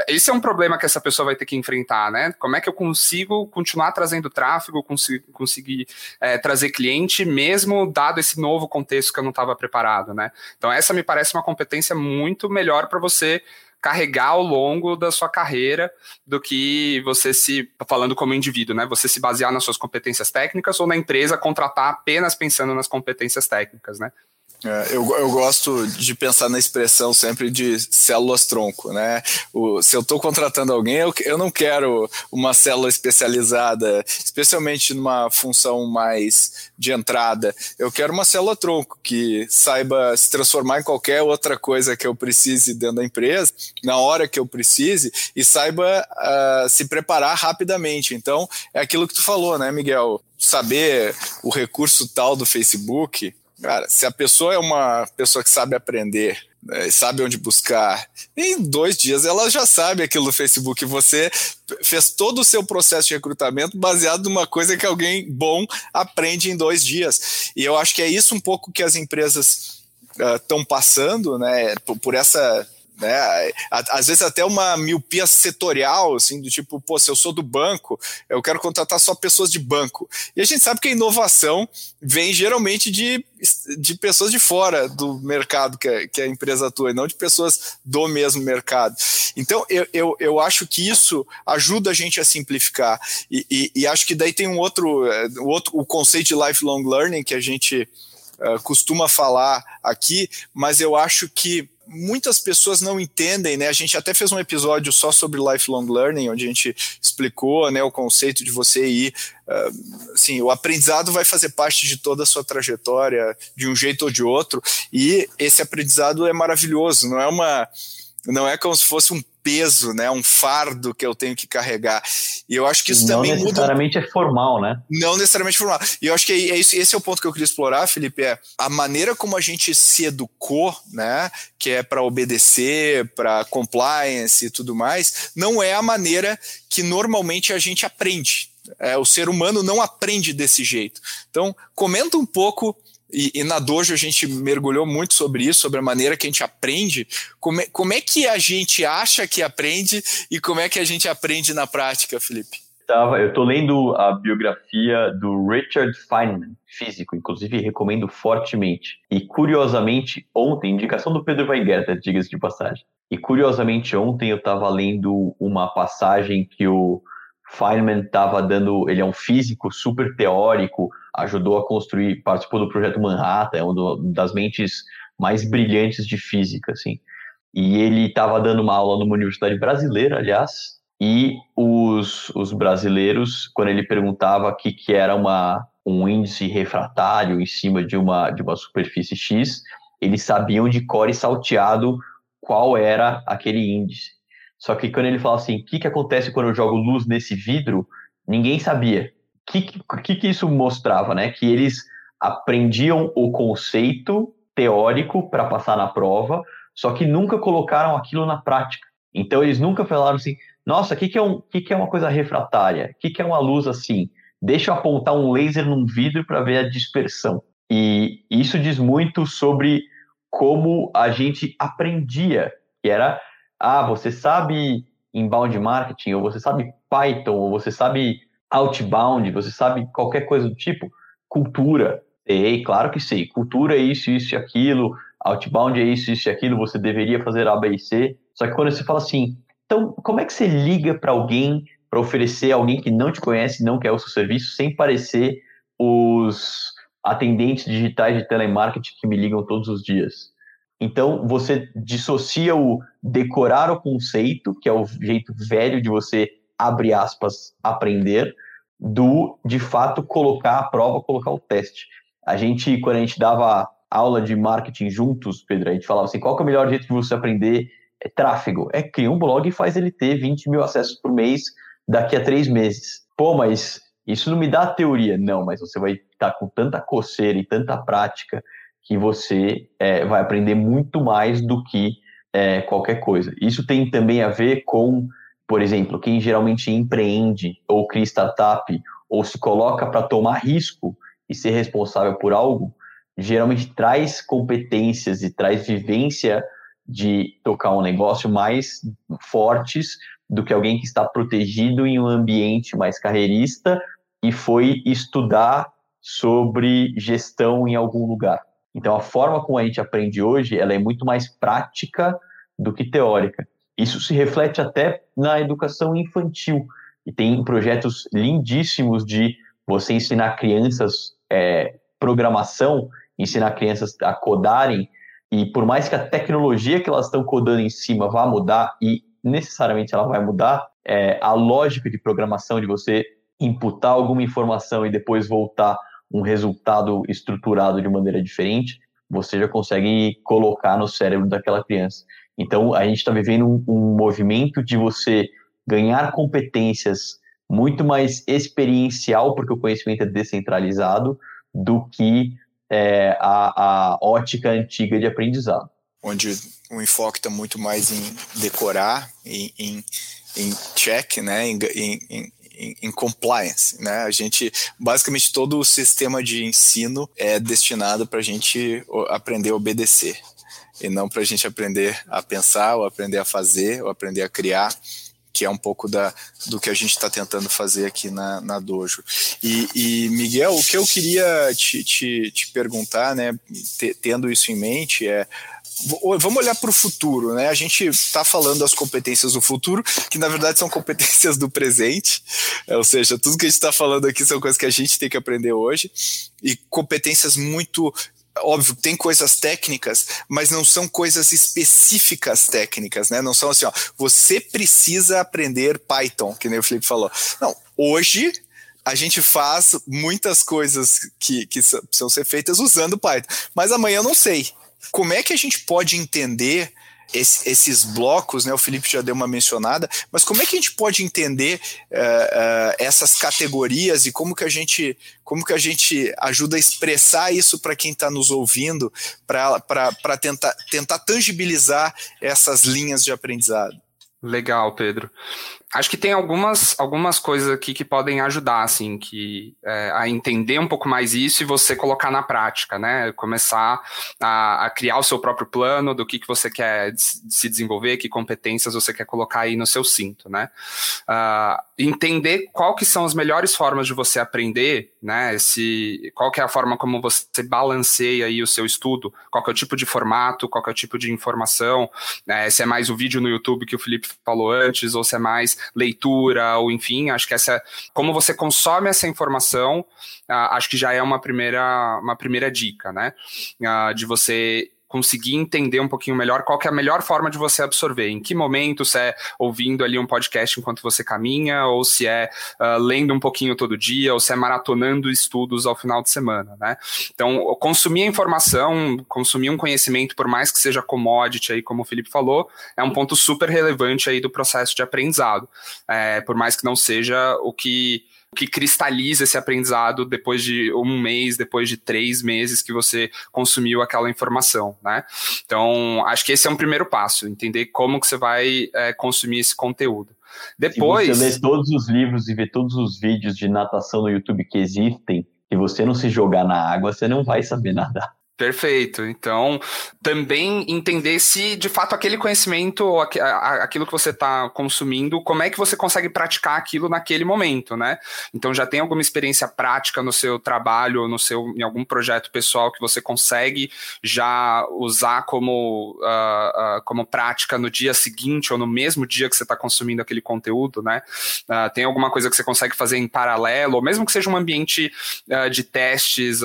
esse é um problema que essa pessoa vai ter que enfrentar, né? Como é que eu consigo continuar trazendo tráfego, conseguir, conseguir é, trazer cliente, mesmo dado esse novo contexto que eu não estava preparado, né? Então, essa me parece uma competência muito melhor para você carregar ao longo da sua carreira do que você se, falando como indivíduo, né? Você se basear nas suas competências técnicas ou na empresa contratar apenas pensando nas competências técnicas, né? É, eu, eu gosto de pensar na expressão sempre de células-tronco, né? O, se eu estou contratando alguém, eu, eu não quero uma célula especializada, especialmente numa função mais de entrada. Eu quero uma célula-tronco que saiba se transformar em qualquer outra coisa que eu precise dentro da empresa, na hora que eu precise, e saiba uh, se preparar rapidamente. Então, é aquilo que tu falou, né, Miguel? Saber o recurso tal do Facebook, Cara, se a pessoa é uma pessoa que sabe aprender, né, sabe onde buscar, em dois dias ela já sabe aquilo do Facebook. Você fez todo o seu processo de recrutamento baseado numa coisa que alguém bom aprende em dois dias. E eu acho que é isso um pouco que as empresas estão uh, passando, né, por, por essa né? Às vezes até uma miopia setorial, assim, do tipo, pô, se eu sou do banco, eu quero contratar só pessoas de banco. E a gente sabe que a inovação vem geralmente de, de pessoas de fora do mercado que a, que a empresa atua, e não de pessoas do mesmo mercado. Então, eu, eu, eu acho que isso ajuda a gente a simplificar. E, e, e acho que daí tem um outro, eh, outro o conceito de lifelong learning que a gente uh, costuma falar aqui, mas eu acho que muitas pessoas não entendem, né? A gente até fez um episódio só sobre lifelong learning, onde a gente explicou, né, o conceito de você ir, uh, assim, o aprendizado vai fazer parte de toda a sua trajetória, de um jeito ou de outro, e esse aprendizado é maravilhoso, não é uma não é como se fosse um peso, né, um fardo que eu tenho que carregar. E eu acho que isso não também muda. Não necessariamente é formal, né? Não necessariamente formal. E eu acho que é isso, esse é o ponto que eu queria explorar, Felipe, é a maneira como a gente se educou, né, que é para obedecer, para compliance e tudo mais, não é a maneira que normalmente a gente aprende. É, o ser humano não aprende desse jeito. Então, comenta um pouco e, e, na Dojo a gente mergulhou muito sobre isso, sobre a maneira que a gente aprende. Como é, como é que a gente acha que aprende e como é que a gente aprende na prática, Felipe? Eu estou lendo a biografia do Richard Feynman, físico, inclusive recomendo fortemente. E curiosamente, ontem, indicação do Pedro Weingärter, diga-se de passagem. E curiosamente, ontem eu estava lendo uma passagem que o Feynman estava dando. Ele é um físico super teórico, ajudou a construir, participou do projeto Manhattan, é uma das mentes mais brilhantes de física, assim. E ele estava dando uma aula numa universidade brasileira, aliás, e os, os brasileiros, quando ele perguntava o que, que era uma, um índice refratário em cima de uma, de uma superfície X, eles sabiam de cor e salteado qual era aquele índice. Só que quando ele fala assim, o que, que acontece quando eu jogo luz nesse vidro, ninguém sabia que, que, que isso mostrava, né? Que eles aprendiam o conceito teórico para passar na prova, só que nunca colocaram aquilo na prática. Então eles nunca falaram assim, nossa, o que, que, é um, que, que é uma coisa refratária? O que, que é uma luz assim? Deixa eu apontar um laser num vidro para ver a dispersão. E isso diz muito sobre como a gente aprendia, que era, ah, você sabe inbound marketing, ou você sabe Python, ou você sabe outbound, você sabe qualquer coisa do tipo? Cultura. Sei, claro que sei. Cultura é isso, isso e aquilo. Outbound é isso, isso e aquilo. Você deveria fazer A, B e C. Só que quando você fala assim, então como é que você liga para alguém para oferecer a alguém que não te conhece, não quer o seu serviço, sem parecer os atendentes digitais de telemarketing que me ligam todos os dias? Então, você dissocia o decorar o conceito, que é o jeito velho de você abre aspas, aprender, do, de fato, colocar a prova, colocar o teste. A gente, quando a gente dava aula de marketing juntos, Pedro, a gente falava assim, qual é o melhor jeito de você aprender é tráfego? É criar um blog e faz ele ter 20 mil acessos por mês daqui a três meses. Pô, mas isso não me dá teoria. Não, mas você vai estar com tanta coceira e tanta prática que você é, vai aprender muito mais do que é, qualquer coisa. Isso tem também a ver com por exemplo, quem geralmente empreende ou cria startup ou se coloca para tomar risco e ser responsável por algo, geralmente traz competências e traz vivência de tocar um negócio mais fortes do que alguém que está protegido em um ambiente mais carreirista e foi estudar sobre gestão em algum lugar. Então, a forma como a gente aprende hoje, ela é muito mais prática do que teórica. Isso se reflete até na educação infantil. E tem projetos lindíssimos de você ensinar crianças é, programação, ensinar crianças a codarem, e por mais que a tecnologia que elas estão codando em cima vá mudar, e necessariamente ela vai mudar, é, a lógica de programação de você imputar alguma informação e depois voltar um resultado estruturado de maneira diferente, você já consegue colocar no cérebro daquela criança. Então, a gente está vivendo um, um, movimento de você ganhar competências muito mais experiencial, porque o conhecimento é descentralizado, do que é, a, a ótica antiga de aprendizado. Onde o enfoque está muito mais em decorar, em, em, em check, né, em, em, em, compliance, né? A gente, basicamente, todo o sistema de ensino é destinado para a gente aprender a obedecer e não para a gente aprender a pensar, ou aprender a fazer, ou aprender a criar, que é um pouco da, do que a gente está tentando fazer aqui na, na Dojo. E, e, Miguel, o que eu queria te, te, te perguntar, né, tendo isso em mente, é vamos olhar para o futuro, né? A gente está falando das competências do futuro, que na verdade são competências do presente, é, ou seja, tudo que a gente está falando aqui são coisas que a gente tem que aprender hoje, e competências muito óbvio, tem coisas técnicas, mas não são coisas específicas técnicas, né? Não são assim, ó, você precisa aprender Python, que nem o Felipe falou. Não, hoje a gente faz muitas coisas que, que precisam ser feitas usando Python, mas amanhã eu não sei como é que a gente pode entender esse, esses blocos, né? O Felipe já deu uma mencionada, mas como é que a gente pode entender uh, uh, essas categorias e como que a gente como que a gente ajuda a expressar isso para quem está nos ouvindo, para tentar, tentar tangibilizar essas linhas de aprendizado? Legal, Pedro acho que tem algumas, algumas coisas aqui que podem ajudar, assim, que, é, a entender um pouco mais isso e você colocar na prática, né? Começar a, a, criar o seu próprio plano do que, que você quer se desenvolver, que competências você quer colocar aí no seu cinto, né? Uh, entender qual que são as melhores formas de você aprender, né? Se, qual que é a forma como você balanceia aí o seu estudo, qual que é o tipo de formato, qual que é o tipo de informação, né? se é mais o vídeo no YouTube que o Felipe falou antes, ou se é mais leitura, ou enfim, acho que essa, como você consome essa informação, uh, acho que já é uma primeira, uma primeira dica, né? Uh, de você conseguir entender um pouquinho melhor qual é a melhor forma de você absorver. Em que momento, se é ouvindo ali um podcast enquanto você caminha, ou se é uh, lendo um pouquinho todo dia, ou se é maratonando estudos ao final de semana, né? Então, consumir a informação, consumir um conhecimento, por mais que seja commodity aí, como o Felipe falou, é um ponto super relevante aí do processo de aprendizado. É, por mais que não seja o que que cristaliza esse aprendizado depois de um mês, depois de três meses que você consumiu aquela informação, né? Então, acho que esse é um primeiro passo, entender como que você vai é, consumir esse conteúdo. Depois... Se você ler todos os livros e ver todos os vídeos de natação no YouTube que existem, e você não se jogar na água, você não vai saber nadar. Perfeito. Então, também entender se de fato aquele conhecimento, aquilo que você está consumindo, como é que você consegue praticar aquilo naquele momento, né? Então, já tem alguma experiência prática no seu trabalho, no seu, em algum projeto pessoal que você consegue já usar como, uh, uh, como prática no dia seguinte ou no mesmo dia que você está consumindo aquele conteúdo, né? Uh, tem alguma coisa que você consegue fazer em paralelo, ou mesmo que seja um ambiente de testes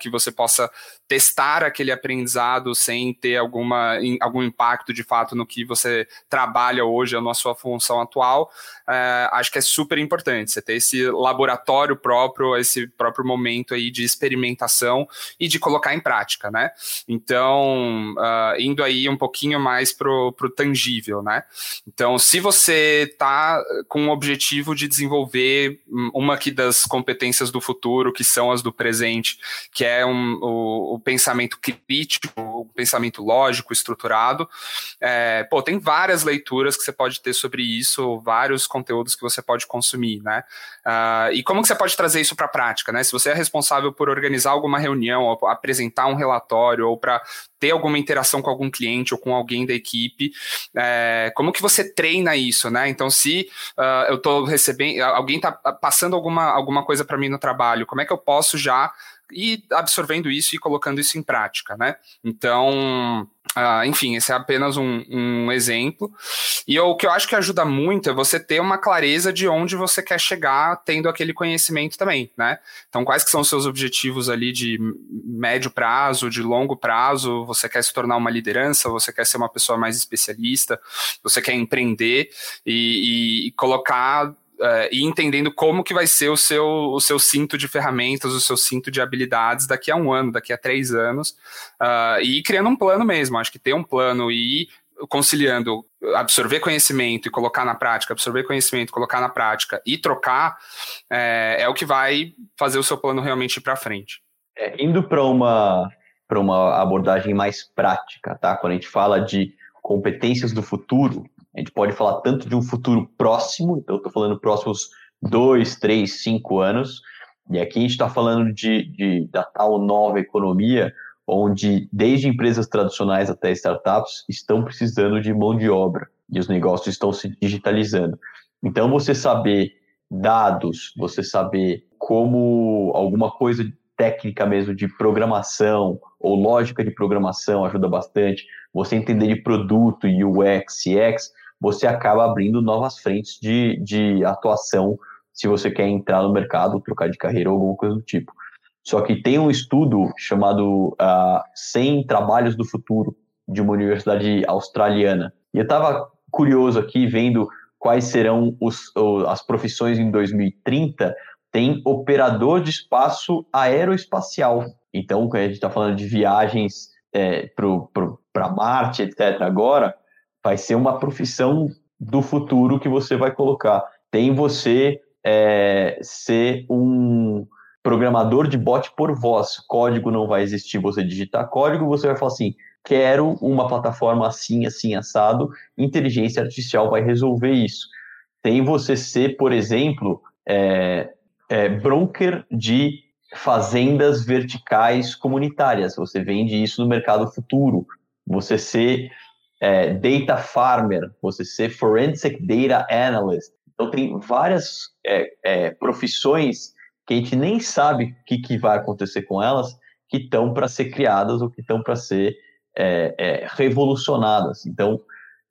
que você possa testar aquele aprendizado sem ter alguma, algum impacto de fato no que você trabalha hoje, na sua função atual, é, acho que é super importante você ter esse laboratório próprio, esse próprio momento aí de experimentação e de colocar em prática, né? Então, uh, indo aí um pouquinho mais pro, pro tangível, né? Então, se você está com o objetivo de desenvolver uma aqui das competências do futuro, que são as do presente, que é um, o, pensamento crítico, o pensamento lógico, estruturado. É, pô, tem várias leituras que você pode ter sobre isso, vários conteúdos que você pode consumir, né? Uh, e como que você pode trazer isso para a prática, né? Se você é responsável por organizar alguma reunião, ou apresentar um relatório, ou para ter alguma interação com algum cliente ou com alguém da equipe, é, como que você treina isso, né? Então, se uh, eu estou recebendo, alguém está passando alguma, alguma coisa para mim no trabalho, como é que eu posso já ir absorvendo isso e colocando isso em prática, né? Então, Uh, enfim, esse é apenas um, um exemplo. E o que eu acho que ajuda muito é você ter uma clareza de onde você quer chegar tendo aquele conhecimento também, né? Então, quais que são os seus objetivos ali de médio prazo, de longo prazo? Você quer se tornar uma liderança? Você quer ser uma pessoa mais especialista? Você quer empreender e, e colocar uh, e entendendo como que vai ser o seu, o seu cinto de ferramentas, o seu cinto de habilidades daqui a um ano, daqui a três anos, uh, e criando um plano mesmo. Acho que ter um plano e conciliando absorver conhecimento e colocar na prática, absorver conhecimento, colocar na prática e trocar, é, é o que vai fazer o seu plano realmente ir para frente. É, indo para uma uma abordagem mais prática, tá? Quando a gente fala de competências do futuro, a gente pode falar tanto de um futuro próximo, então estou falando próximos dois, três, cinco anos, e aqui a gente está falando de, de, da tal nova economia, onde desde empresas tradicionais até startups estão precisando de mão de obra e os negócios estão se digitalizando. Então, você saber dados, você saber como alguma coisa técnica mesmo de programação ou lógica de programação ajuda bastante. Você entender de produto, UX, CX, você acaba abrindo novas frentes de, de atuação se você quer entrar no mercado, trocar de carreira ou alguma coisa do tipo. Só que tem um estudo chamado uh, ah, 100 Trabalhos do Futuro, de uma universidade australiana. E eu estava curioso aqui, vendo quais serão os, as profissões em 2030. Tem operador de espaço aeroespacial. Então, a gente está falando de viagens é, para Marte, etc., agora, vai ser uma profissão do futuro que você vai colocar. Tem você é, ser um programador de bot por voz. Código não vai existir, você digitar código, você vai falar assim: quero uma plataforma assim, assim, assado, inteligência artificial vai resolver isso. Tem você ser, por exemplo, é, é, broker de fazendas verticais comunitárias. Você vende isso no mercado futuro. Você ser é, data farmer, você ser forensic data analyst. Então tem várias é, é, profissões que a gente nem sabe o que, que vai acontecer com elas, que estão para ser criadas ou que estão para ser é, é, revolucionadas. Então,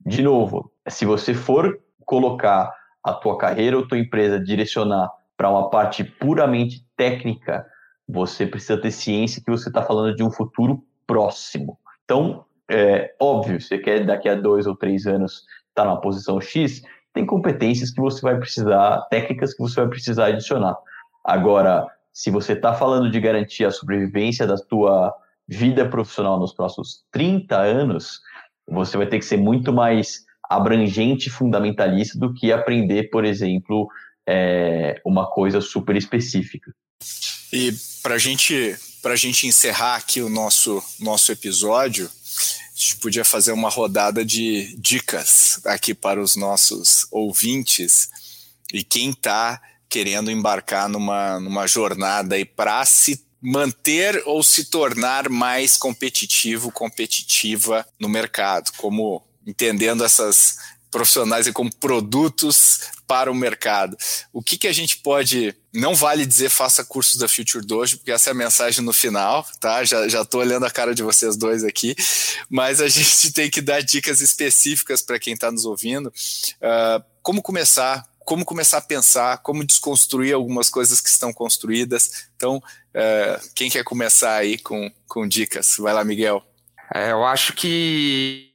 de novo, se você for colocar a tua carreira ou tua empresa direcionar para uma parte puramente técnica, você precisa ter ciência que você está falando de um futuro próximo. Então, é, óbvio, você quer daqui a dois ou três anos estar tá na posição X, tem competências que você vai precisar, técnicas que você vai precisar adicionar. Agora, se você está falando de garantir a sobrevivência da tua vida profissional nos próximos 30 anos, você vai ter que ser muito mais abrangente e fundamentalista do que aprender, por exemplo, é, uma coisa super específica. E para gente, a gente encerrar aqui o nosso, nosso episódio, a gente podia fazer uma rodada de dicas aqui para os nossos ouvintes e quem está querendo embarcar numa, numa jornada para se manter ou se tornar mais competitivo, competitiva no mercado, como entendendo essas profissionais como produtos para o mercado. O que, que a gente pode. Não vale dizer faça cursos da Future Dojo, porque essa é a mensagem no final, tá? Já, já tô olhando a cara de vocês dois aqui, mas a gente tem que dar dicas específicas para quem está nos ouvindo. Uh, como começar? Como começar a pensar, como desconstruir algumas coisas que estão construídas. Então, uh, quem quer começar aí com, com dicas? Vai lá, Miguel. É, eu acho que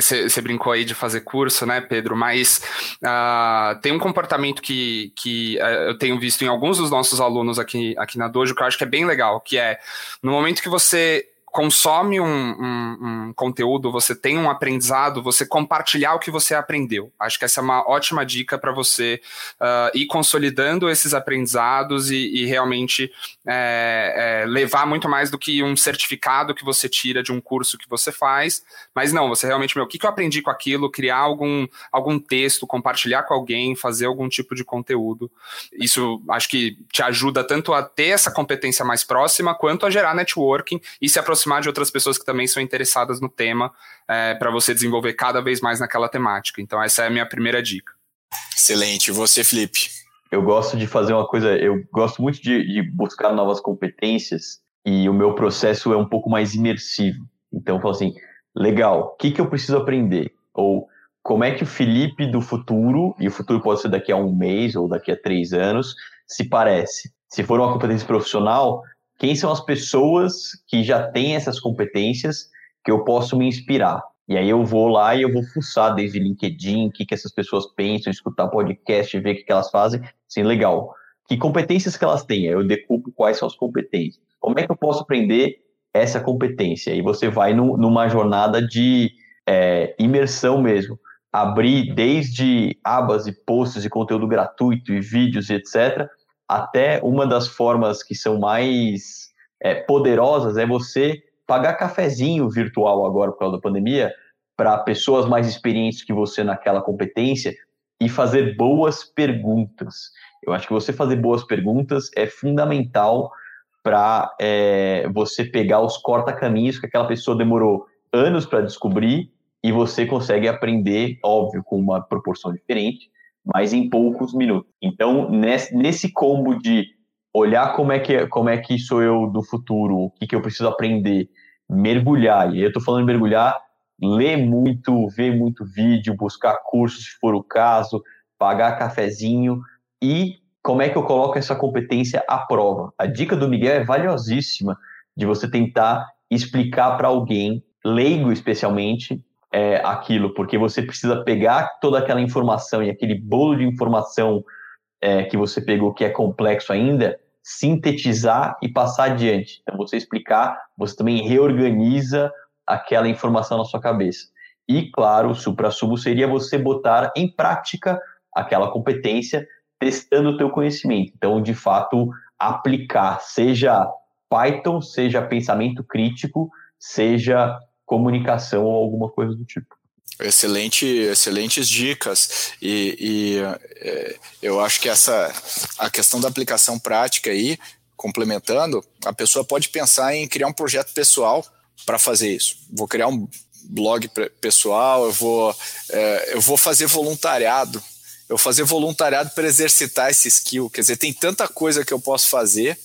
você é, brincou aí de fazer curso, né, Pedro? Mas uh, tem um comportamento que, que uh, eu tenho visto em alguns dos nossos alunos aqui, aqui na Dojo que eu acho que é bem legal, que é no momento que você consome um, um, um, conteúdo, você tem um aprendizado, você compartilhar o que você aprendeu. Acho que essa é uma ótima dica para você uh, ir consolidando esses aprendizados e, e realmente é, é, levar muito mais do que um certificado que você tira de um curso que você faz, mas não, você realmente, meu, o que, que eu aprendi com aquilo, criar algum, algum texto, compartilhar com alguém, fazer algum tipo de conteúdo. Isso acho que te ajuda tanto a ter essa competência mais próxima, quanto a gerar networking e se aproximar de outras pessoas que também são interessadas no tema, é, para você desenvolver cada vez mais naquela temática. Então, essa é a minha primeira dica. Excelente. E você, Felipe? Eu gosto de fazer uma coisa, eu gosto muito de, de buscar novas competências e o meu processo é um pouco mais imersivo. Então, eu falo assim, legal, o que, que eu preciso aprender? Ou como é que o Felipe do futuro, e o futuro pode ser daqui a um mês ou daqui a três anos, se parece? Se for uma competência profissional, quem são as pessoas que já têm essas competências que eu posso me inspirar? E aí eu vou lá e eu vou fuçar desde LinkedIn, o que, que essas pessoas pensam, escutar podcast, ver o que, que elas fazem. Assim, legal. Que competências que elas têm? Eu decupo quais são as competências. Como é que eu posso aprender essa competência? E você vai no, numa jornada de é, imersão mesmo. Abrir desde abas e posts de conteúdo gratuito e vídeos e etc., até uma das formas que são mais é, poderosas é você pagar cafezinho virtual agora por causa da pandemia para pessoas mais experientes que você naquela competência e fazer boas perguntas. Eu acho que você fazer boas perguntas é fundamental para é, você pegar os corta-caminhos que aquela pessoa demorou anos para descobrir e você consegue aprender, óbvio, com uma proporção diferente, mas em poucos minutos. Então, nesse, combo de olhar como é que como é que sou eu do futuro, o que, que eu preciso aprender, mergulhar. E eu estou falando mergulhar, ler muito, ver muito vídeo, buscar cursos se for o caso, pagar cafezinho e como é que eu coloco essa competência à prova. A dica do Miguel é valiosíssima de você tentar explicar para alguém, leigo especialmente, é, aquilo, porque você precisa pegar toda aquela informação e aquele bolo de informação é, que você pegou, que é complexo ainda, sintetizar e passar adiante. Então, você explicar, você também reorganiza aquela informação na sua cabeça. E, claro, o supra-sumo seria você botar em prática aquela competência, testando o teu conhecimento. Então, de fato, aplicar, seja Python, seja pensamento crítico, seja comunicação ou alguma coisa do tipo. Excelente, excelentes dicas e, e é, eu acho que essa a questão da aplicação prática aí, complementando, a pessoa pode pensar em criar um projeto pessoal para fazer isso. Vou criar um blog pessoal, eu vou, é, eu vou fazer voluntariado, eu vou fazer voluntariado para exercitar esse skill. Quer dizer, tem tanta coisa que eu posso fazer.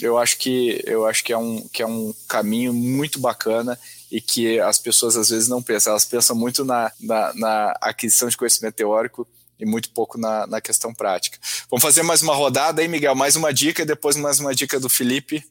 Eu acho que eu acho que é um, que é um caminho muito bacana e que as pessoas às vezes não pensam. Elas pensam muito na, na, na aquisição de conhecimento teórico e muito pouco na, na questão prática. Vamos fazer mais uma rodada aí, Miguel. Mais uma dica e depois mais uma dica do Felipe.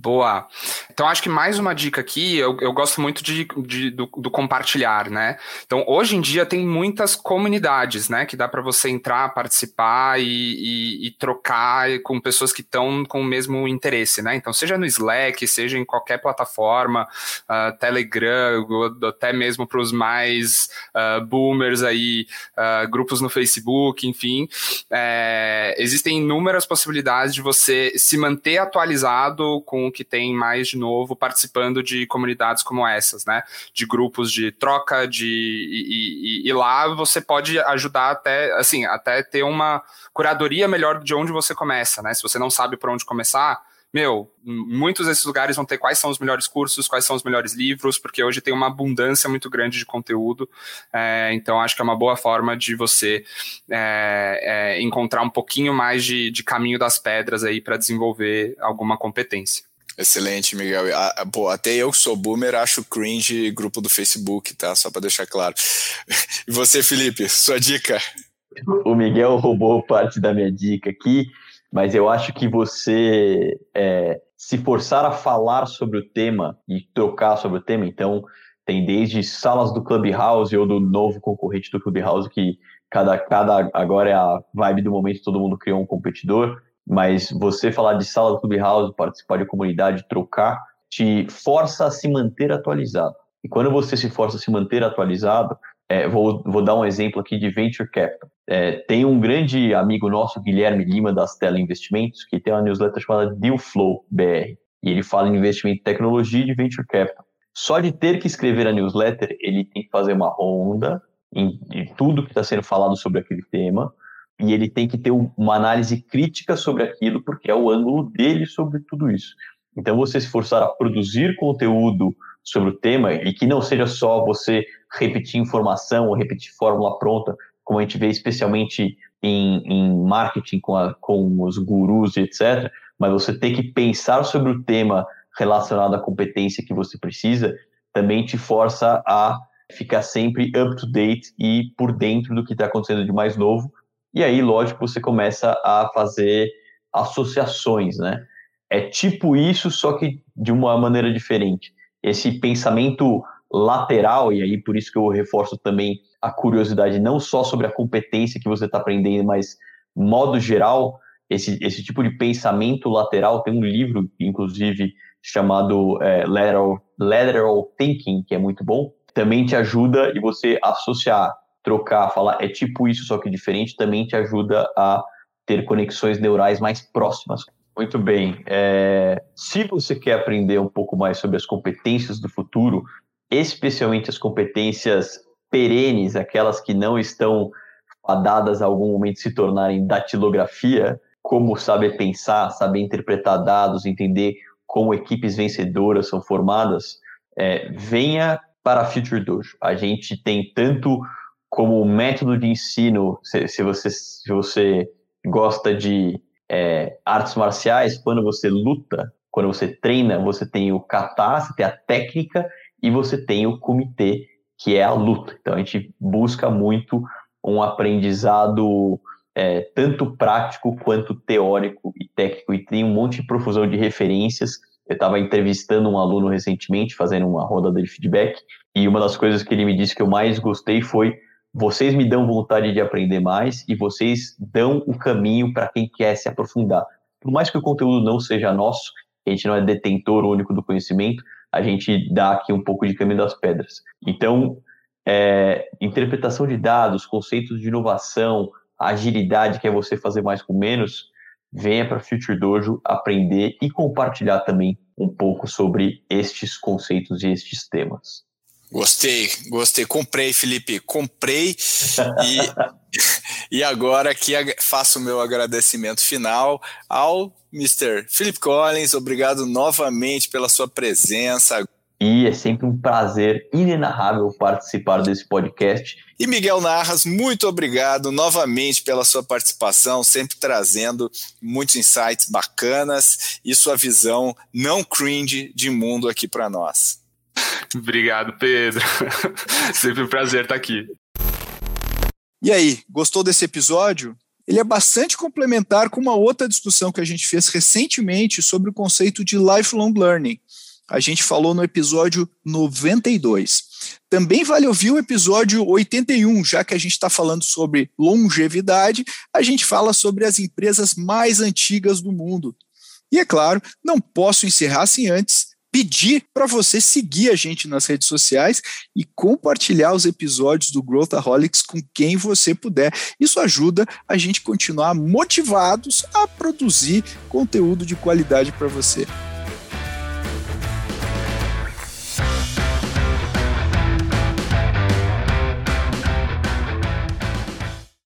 Boa. Então, acho que mais uma dica aqui, eu, eu gosto muito de, de do, do, compartilhar, né? Então, hoje em dia tem muitas comunidades, né? Que dá para você entrar, participar e, e, e trocar com pessoas que estão com o mesmo interesse, né? Então, seja no Slack, seja em qualquer plataforma, uh, Telegram, até mesmo para os mais uh, boomers aí, uh, grupos no Facebook, enfim. É, existem inúmeras possibilidades de você se manter atualizado com que tem mais de novo participando de comunidades como essas, né? De grupos de troca, de e, e, e, lá você pode ajudar até assim, até ter uma curadoria melhor de onde você começa, né? Se você não sabe por onde começar, meu, muitos desses lugares vão ter quais são os melhores cursos, quais são os melhores livros, porque hoje tem uma abundância muito grande de conteúdo. É, então, acho que é uma boa forma de você é, é, encontrar um pouquinho mais de, de caminho das pedras aí para desenvolver alguma competência. Excelente, Miguel. Ah, pô, até eu que sou boomer acho cringe grupo do Facebook, tá? Só para deixar claro. E você, Felipe, sua dica? O Miguel roubou parte da minha dica aqui, mas eu acho que você é, se forçar a falar sobre o tema e trocar sobre o tema, então tem desde salas do Clubhouse ou do novo concorrente do Clubhouse que cada, cada agora é a vibe do momento, todo mundo criou um competidor mas você falar de sala do Clubhouse, participar de comunidade, trocar, te força a se manter atualizado. E quando você se força a se manter atualizado, é, vou, vou dar um exemplo aqui de Venture Capital. É, tem um grande amigo nosso, Guilherme Lima, das Tela Investimentos, que tem uma newsletter chamada Deal Flow BR. E ele fala em investimento em tecnologia e de Venture Capital. Só de ter que escrever a newsletter, ele tem que fazer uma ronda em, em tudo que está sendo falado sobre aquele tema, e ele tem que ter uma análise crítica sobre aquilo, porque é o ângulo dele sobre tudo isso. Então, você se forçar a produzir conteúdo sobre o tema e que não seja só você repetir informação ou repetir fórmula pronta, como a gente vê especialmente em, em marketing com, a, com os gurus e etc., mas você ter que pensar sobre o tema relacionado à competência que você precisa, também te força a ficar sempre up to date e por dentro do que está acontecendo de mais novo. E aí, lógico, você começa a fazer associações, né? É tipo isso, só que de uma maneira diferente. Esse pensamento lateral, e aí por isso que eu reforço também a curiosidade não só sobre a competência que você está aprendendo, mas modo geral, esse, esse tipo de pensamento lateral, tem um livro, inclusive, chamado é, lateral, lateral Thinking, que é muito bom, também te ajuda e você associar, trocar, falar é tipo isso, só que diferente, também te ajuda a ter conexões neurais mais próximas. Muito bem. É, se você quer aprender um pouco mais sobre as competências do futuro, especialmente as competências perenes, aquelas que não estão fadadas a algum momento se tornarem datilografia, como saber pensar, saber interpretar dados, entender como equipes vencedoras são formadas, é, venha para a Future Dojo. A gente tem tanto como método de ensino, se, se você, se você gosta de é, artes marciais, quando você luta, quando você treina, você tem o kata, você tem a técnica e você tem o comitê, que é a luta. Então a gente busca muito um aprendizado é, tanto prático quanto teórico e técnico, e tem um monte de profusão de referências. Eu estava entrevistando um aluno recentemente, fazendo uma roda de feedback, e uma das coisas que ele me disse que eu mais gostei foi: vocês me dão vontade de aprender mais e vocês dão o caminho para quem quer se aprofundar. Por mais que o conteúdo não seja nosso, a gente não é detentor único do conhecimento, a gente dá aqui um pouco de caminho das pedras. Então, é, interpretação de dados, conceitos de inovação, agilidade, que é você fazer mais com menos, venha para Future Dojo aprender e compartilhar também um pouco sobre estes conceitos e estes temas. Gostei, gostei. Comprei, Felipe, comprei. e, e agora aqui faço o meu agradecimento final ao Mr. Philip Collins. Obrigado novamente pela sua presença. E é sempre um prazer inenarrável participar desse podcast. E Miguel Narras, muito obrigado novamente pela sua participação, sempre trazendo muitos insights bacanas e sua visão não cringe de mundo aqui para nós. Obrigado, Pedro. Sempre um prazer estar aqui. E aí, gostou desse episódio? Ele é bastante complementar com uma outra discussão que a gente fez recentemente sobre o conceito de lifelong learning. A gente falou no episódio 92. Também vale ouvir o episódio 81, já que a gente está falando sobre longevidade, a gente fala sobre as empresas mais antigas do mundo. E é claro, não posso encerrar sem antes pedir para você seguir a gente nas redes sociais e compartilhar os episódios do Growthaholics com quem você puder. Isso ajuda a gente continuar motivados a produzir conteúdo de qualidade para você.